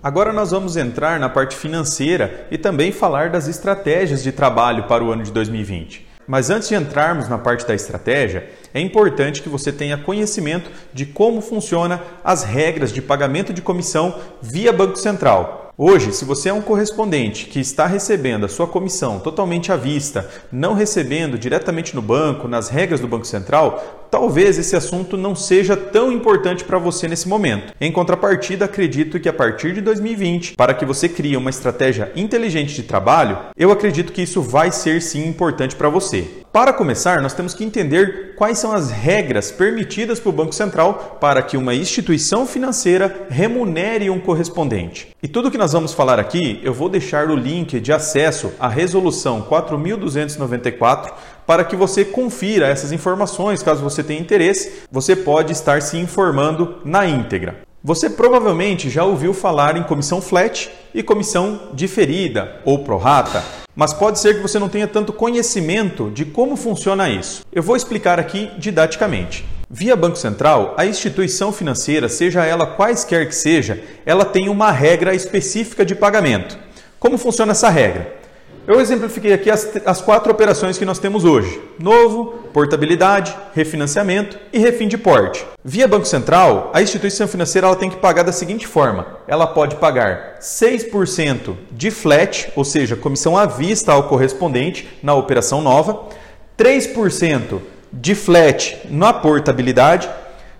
Agora nós vamos entrar na parte financeira e também falar das estratégias de trabalho para o ano de 2020. Mas antes de entrarmos na parte da estratégia, é importante que você tenha conhecimento de como funciona as regras de pagamento de comissão via Banco Central. Hoje, se você é um correspondente que está recebendo a sua comissão totalmente à vista, não recebendo diretamente no banco, nas regras do Banco Central, talvez esse assunto não seja tão importante para você nesse momento. Em contrapartida, acredito que a partir de 2020, para que você crie uma estratégia inteligente de trabalho, eu acredito que isso vai ser sim importante para você. Para começar, nós temos que entender quais são as regras permitidas para o Banco Central para que uma instituição financeira remunere um correspondente. E tudo que nós vamos falar aqui, eu vou deixar o link de acesso à resolução 4294 para que você confira essas informações, caso você tenha interesse, você pode estar se informando na íntegra. Você provavelmente já ouviu falar em comissão flat e comissão diferida ou prorata mas pode ser que você não tenha tanto conhecimento de como funciona isso. Eu vou explicar aqui didaticamente. Via Banco Central, a instituição financeira, seja ela quaisquer que seja, ela tem uma regra específica de pagamento. Como funciona essa regra? Eu exemplifiquei aqui as, as quatro operações que nós temos hoje: novo, portabilidade, refinanciamento e refim de porte. Via Banco Central, a instituição financeira ela tem que pagar da seguinte forma: ela pode pagar 6% de flat, ou seja, comissão à vista ao correspondente na operação nova, 3% de flat na portabilidade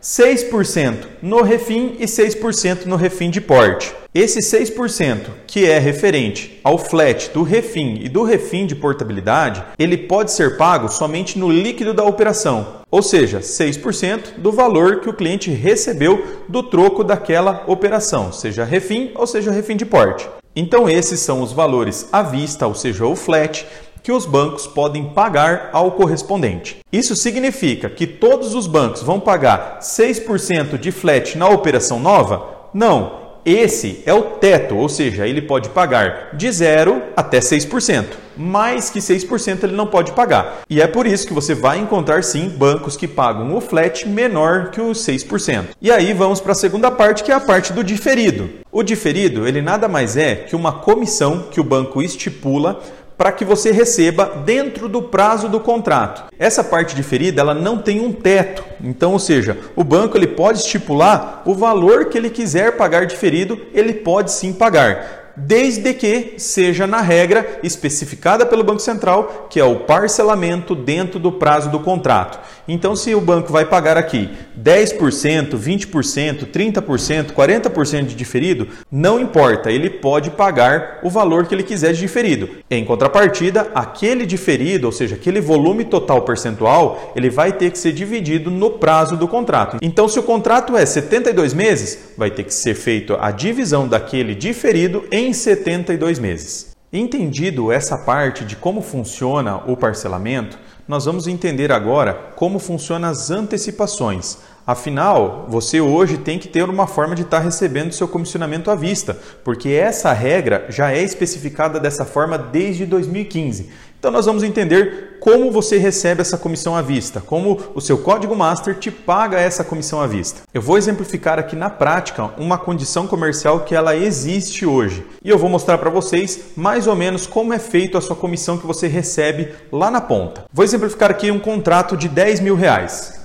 6% no refim e 6% no refim de porte. Esse 6%, que é referente ao flat do refim e do refim de portabilidade, ele pode ser pago somente no líquido da operação, ou seja, 6% do valor que o cliente recebeu do troco daquela operação, seja refim ou seja refim de porte. Então esses são os valores à vista, ou seja, o flat, que os bancos podem pagar ao correspondente. Isso significa que todos os bancos vão pagar 6% de flat na operação nova? Não. Esse é o teto, ou seja, ele pode pagar de 0 até 6%. Mais que 6% ele não pode pagar. E é por isso que você vai encontrar sim bancos que pagam o flat menor que os 6%. E aí vamos para a segunda parte, que é a parte do diferido. O diferido, ele nada mais é que uma comissão que o banco estipula para que você receba dentro do prazo do contrato. Essa parte diferida ela não tem um teto, então, ou seja, o banco ele pode estipular o valor que ele quiser pagar diferido, ele pode sim pagar desde que seja na regra especificada pelo Banco Central, que é o parcelamento dentro do prazo do contrato. Então, se o banco vai pagar aqui 10%, 20%, 30%, 40% de diferido, não importa, ele pode pagar o valor que ele quiser de diferido. Em contrapartida, aquele diferido, ou seja, aquele volume total percentual, ele vai ter que ser dividido no prazo do contrato. Então, se o contrato é 72 meses, vai ter que ser feito a divisão daquele diferido em 72 meses. Entendido essa parte de como funciona o parcelamento, nós vamos entender agora como funcionam as antecipações. Afinal, você hoje tem que ter uma forma de estar recebendo seu comissionamento à vista, porque essa regra já é especificada dessa forma desde 2015. Então nós vamos entender como você recebe essa comissão à vista, como o seu código master te paga essa comissão à vista. Eu vou exemplificar aqui na prática uma condição comercial que ela existe hoje. E eu vou mostrar para vocês mais ou menos como é feito a sua comissão que você recebe lá na ponta. Vou exemplificar aqui um contrato de 10 mil reais.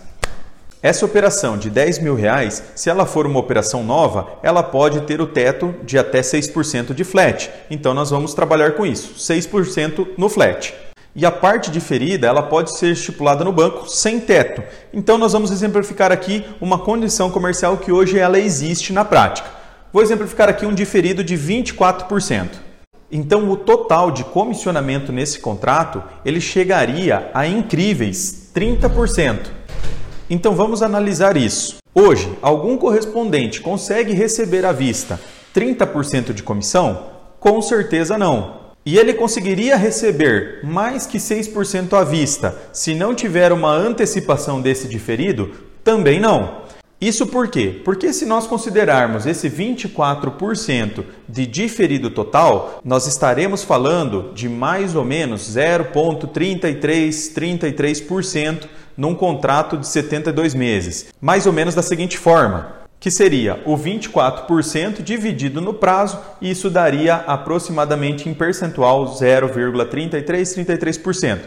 Essa operação de 10 mil reais, se ela for uma operação nova, ela pode ter o teto de até 6% de flat. Então nós vamos trabalhar com isso, 6% no flat. E a parte diferida ela pode ser estipulada no banco sem teto. Então nós vamos exemplificar aqui uma condição comercial que hoje ela existe na prática. Vou exemplificar aqui um diferido de 24%. Então o total de comissionamento nesse contrato ele chegaria a incríveis 30%. Então vamos analisar isso. Hoje, algum correspondente consegue receber à vista 30% de comissão? Com certeza não. E ele conseguiria receber mais que 6% à vista se não tiver uma antecipação desse diferido? Também não. Isso por quê? Porque se nós considerarmos esse 24% de diferido total, nós estaremos falando de mais ou menos 0,33, 33% num contrato de 72 meses. Mais ou menos da seguinte forma: que seria o 24% dividido no prazo, e isso daria aproximadamente em percentual 0,3333%. ,33%.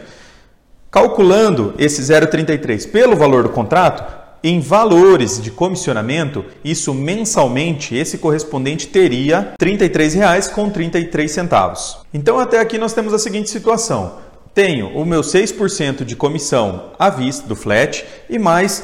Calculando esse 0,33 pelo valor do contrato, em valores de comissionamento, isso mensalmente, esse correspondente teria R$ 33,33. Então até aqui nós temos a seguinte situação. Tenho o meu 6% de comissão à vista do flat e mais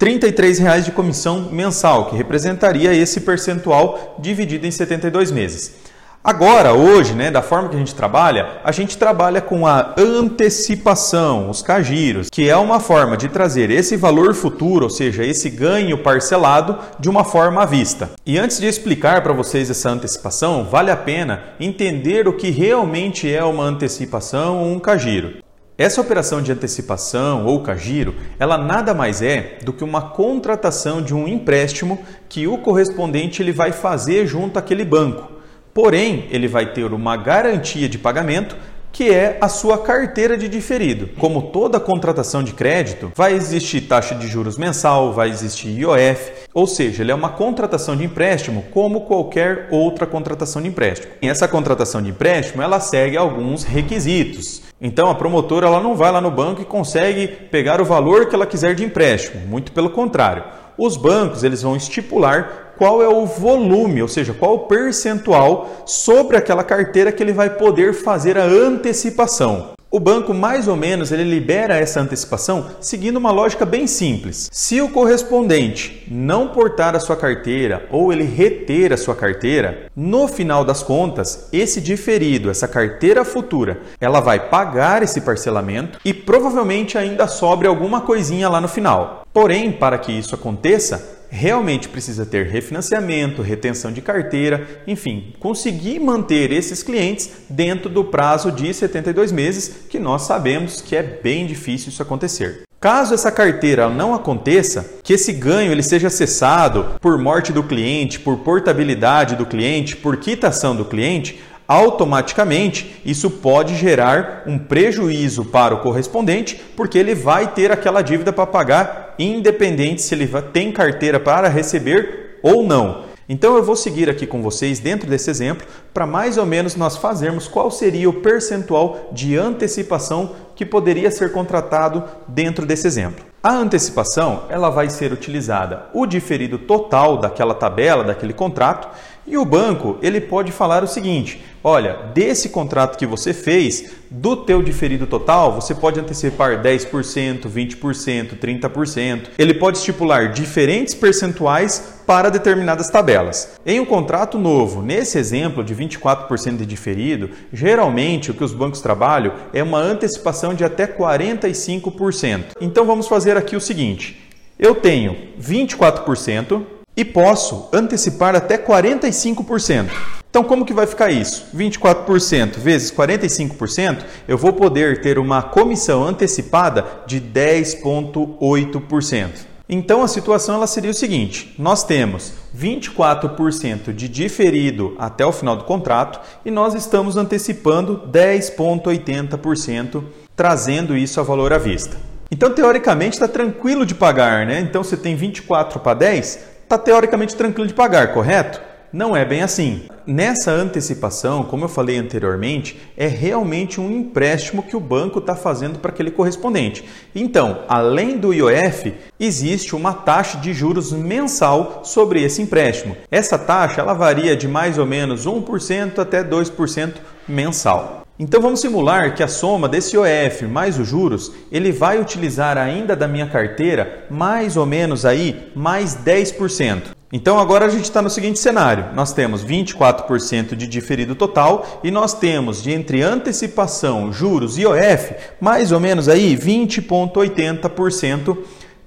R$ 33,00 de comissão mensal, que representaria esse percentual dividido em 72 meses. Agora, hoje, né, da forma que a gente trabalha, a gente trabalha com a antecipação, os cagiros, que é uma forma de trazer esse valor futuro, ou seja, esse ganho parcelado, de uma forma à vista. E antes de explicar para vocês essa antecipação, vale a pena entender o que realmente é uma antecipação ou um cagiro. Essa operação de antecipação ou cagiro, ela nada mais é do que uma contratação de um empréstimo que o correspondente ele vai fazer junto àquele banco. Porém, ele vai ter uma garantia de pagamento que é a sua carteira de diferido. Como toda contratação de crédito, vai existir taxa de juros mensal, vai existir IOF, ou seja, ele é uma contratação de empréstimo como qualquer outra contratação de empréstimo. E essa contratação de empréstimo, ela segue alguns requisitos. Então a promotora ela não vai lá no banco e consegue pegar o valor que ela quiser de empréstimo, muito pelo contrário. Os bancos eles vão estipular qual é o volume, ou seja, qual o percentual sobre aquela carteira que ele vai poder fazer a antecipação. O banco mais ou menos ele libera essa antecipação seguindo uma lógica bem simples. Se o correspondente não portar a sua carteira ou ele reter a sua carteira, no final das contas, esse diferido, essa carteira futura, ela vai pagar esse parcelamento e provavelmente ainda sobre alguma coisinha lá no final. Porém, para que isso aconteça, realmente precisa ter refinanciamento, retenção de carteira, enfim, conseguir manter esses clientes dentro do prazo de 72 meses, que nós sabemos que é bem difícil isso acontecer. Caso essa carteira não aconteça, que esse ganho ele seja cessado por morte do cliente, por portabilidade do cliente, por quitação do cliente, automaticamente isso pode gerar um prejuízo para o correspondente, porque ele vai ter aquela dívida para pagar, independente se ele tem carteira para receber ou não. Então eu vou seguir aqui com vocês dentro desse exemplo para mais ou menos nós fazermos qual seria o percentual de antecipação que poderia ser contratado dentro desse exemplo. A antecipação ela vai ser utilizada o diferido total daquela tabela, daquele contrato, e o banco ele pode falar o seguinte: olha, desse contrato que você fez, do teu diferido total, você pode antecipar 10%, 20%, 30%. Ele pode estipular diferentes percentuais para determinadas tabelas. Em um contrato novo, nesse exemplo de 24% de diferido, geralmente o que os bancos trabalham é uma antecipação de até 45%. Então vamos fazer aqui o seguinte: eu tenho 24% e posso antecipar até 45%. Então, como que vai ficar isso? 24% vezes 45%, eu vou poder ter uma comissão antecipada de 10,8%. Então, a situação ela seria o seguinte: nós temos 24% de diferido até o final do contrato e nós estamos antecipando 10,80%, trazendo isso a valor à vista. Então, teoricamente, está tranquilo de pagar, né? Então, você tem 24 para 10, está teoricamente tranquilo de pagar, correto? Não é bem assim. Nessa antecipação, como eu falei anteriormente, é realmente um empréstimo que o banco está fazendo para aquele correspondente. Então, além do IOF, existe uma taxa de juros mensal sobre esse empréstimo. Essa taxa ela varia de mais ou menos 1% até 2% mensal. Então vamos simular que a soma desse OF mais os juros, ele vai utilizar ainda da minha carteira mais ou menos aí mais 10%. Então agora a gente está no seguinte cenário: nós temos 24% de diferido total e nós temos de entre antecipação, juros e OF mais ou menos aí 20,80%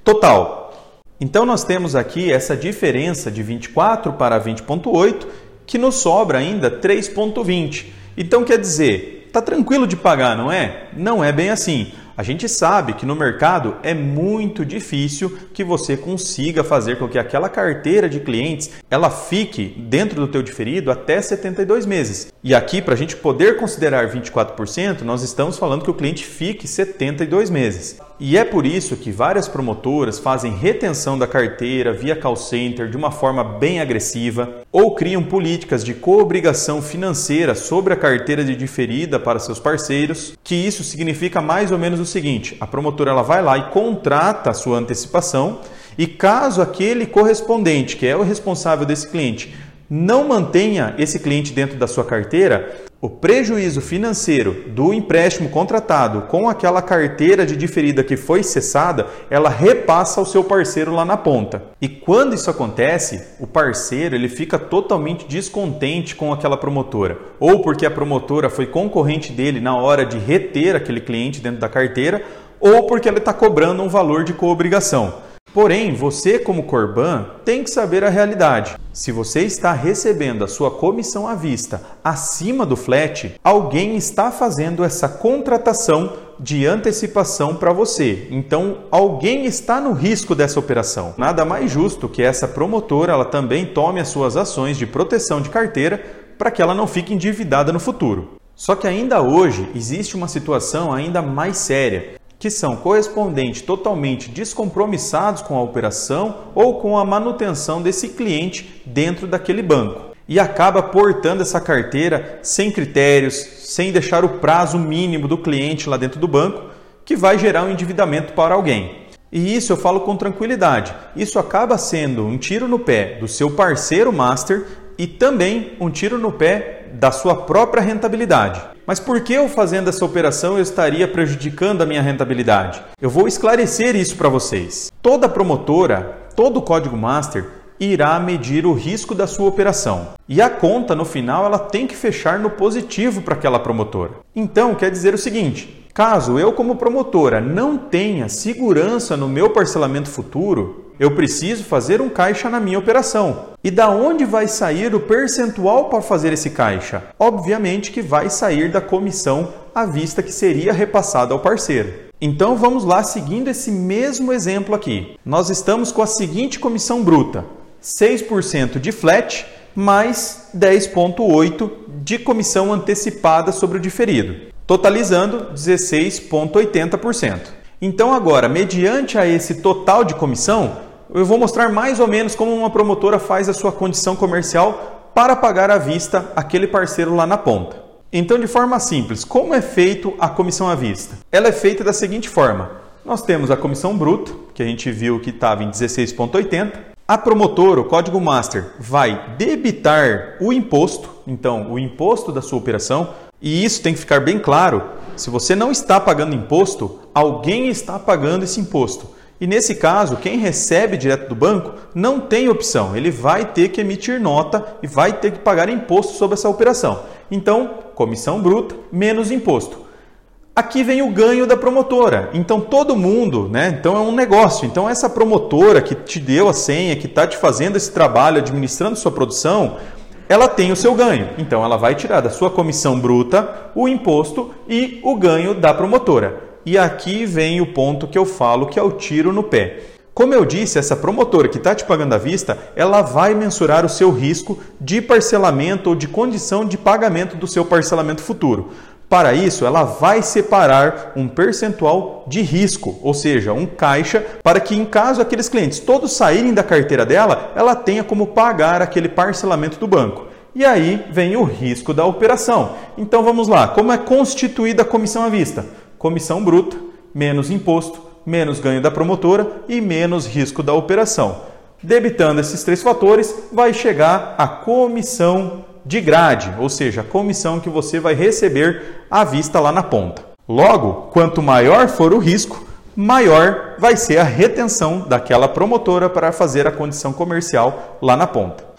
total. Então nós temos aqui essa diferença de 24 para 20,8 que nos sobra ainda 3,20. Então quer dizer, Tá tranquilo de pagar, não é? Não é bem assim. A gente sabe que no mercado é muito difícil que você consiga fazer com que aquela carteira de clientes ela fique dentro do teu diferido até 72 meses. E aqui, para a gente poder considerar 24%, nós estamos falando que o cliente fique 72 meses. E é por isso que várias promotoras fazem retenção da carteira via call center de uma forma bem agressiva ou criam políticas de coobrigação financeira sobre a carteira de diferida para seus parceiros, que isso significa mais ou menos o seguinte: a promotora ela vai lá e contrata a sua antecipação e caso aquele correspondente, que é o responsável desse cliente, não mantenha esse cliente dentro da sua carteira, o prejuízo financeiro do empréstimo contratado com aquela carteira de diferida que foi cessada, ela repassa ao seu parceiro lá na ponta. E quando isso acontece, o parceiro ele fica totalmente descontente com aquela promotora, ou porque a promotora foi concorrente dele na hora de reter aquele cliente dentro da carteira, ou porque ela está cobrando um valor de coobrigação. Porém, você, como Corban, tem que saber a realidade. Se você está recebendo a sua comissão à vista acima do flat, alguém está fazendo essa contratação de antecipação para você. Então, alguém está no risco dessa operação. Nada mais justo que essa promotora ela também tome as suas ações de proteção de carteira para que ela não fique endividada no futuro. Só que ainda hoje existe uma situação ainda mais séria, que são correspondentes totalmente descompromissados com a operação ou com a manutenção desse cliente dentro daquele banco. E acaba portando essa carteira sem critérios, sem deixar o prazo mínimo do cliente lá dentro do banco, que vai gerar um endividamento para alguém. E isso eu falo com tranquilidade. Isso acaba sendo um tiro no pé do seu parceiro master e também um tiro no pé da sua própria rentabilidade. Mas por que eu fazendo essa operação eu estaria prejudicando a minha rentabilidade? Eu vou esclarecer isso para vocês. Toda promotora, todo código master irá medir o risco da sua operação. E a conta no final ela tem que fechar no positivo para aquela promotora. Então, quer dizer o seguinte: Caso eu, como promotora, não tenha segurança no meu parcelamento futuro, eu preciso fazer um caixa na minha operação. E da onde vai sair o percentual para fazer esse caixa? Obviamente que vai sair da comissão à vista que seria repassada ao parceiro. Então vamos lá seguindo esse mesmo exemplo aqui. Nós estamos com a seguinte comissão bruta: 6% de flat mais 10,8% de comissão antecipada sobre o diferido totalizando 16,80%. Então agora, mediante a esse total de comissão, eu vou mostrar mais ou menos como uma promotora faz a sua condição comercial para pagar à vista aquele parceiro lá na ponta. Então, de forma simples, como é feito a comissão à vista? Ela é feita da seguinte forma: nós temos a comissão bruta, que a gente viu que estava em 16,80. A promotora, o código master, vai debitar o imposto, então o imposto da sua operação, e isso tem que ficar bem claro. Se você não está pagando imposto, alguém está pagando esse imposto. E nesse caso, quem recebe direto do banco não tem opção, ele vai ter que emitir nota e vai ter que pagar imposto sobre essa operação. Então, comissão bruta menos imposto. Aqui vem o ganho da promotora. Então todo mundo, né? Então é um negócio. Então essa promotora que te deu a senha, que está te fazendo esse trabalho, administrando sua produção, ela tem o seu ganho. Então ela vai tirar da sua comissão bruta o imposto e o ganho da promotora. E aqui vem o ponto que eu falo que é o tiro no pé. Como eu disse, essa promotora que está te pagando à vista, ela vai mensurar o seu risco de parcelamento ou de condição de pagamento do seu parcelamento futuro. Para isso, ela vai separar um percentual de risco, ou seja, um caixa, para que em caso aqueles clientes todos saírem da carteira dela, ela tenha como pagar aquele parcelamento do banco. E aí vem o risco da operação. Então vamos lá, como é constituída a comissão à vista? Comissão bruta, menos imposto, menos ganho da promotora e menos risco da operação. Debitando esses três fatores, vai chegar a comissão de grade, ou seja, a comissão que você vai receber à vista lá na ponta. Logo, quanto maior for o risco, maior vai ser a retenção daquela promotora para fazer a condição comercial lá na ponta.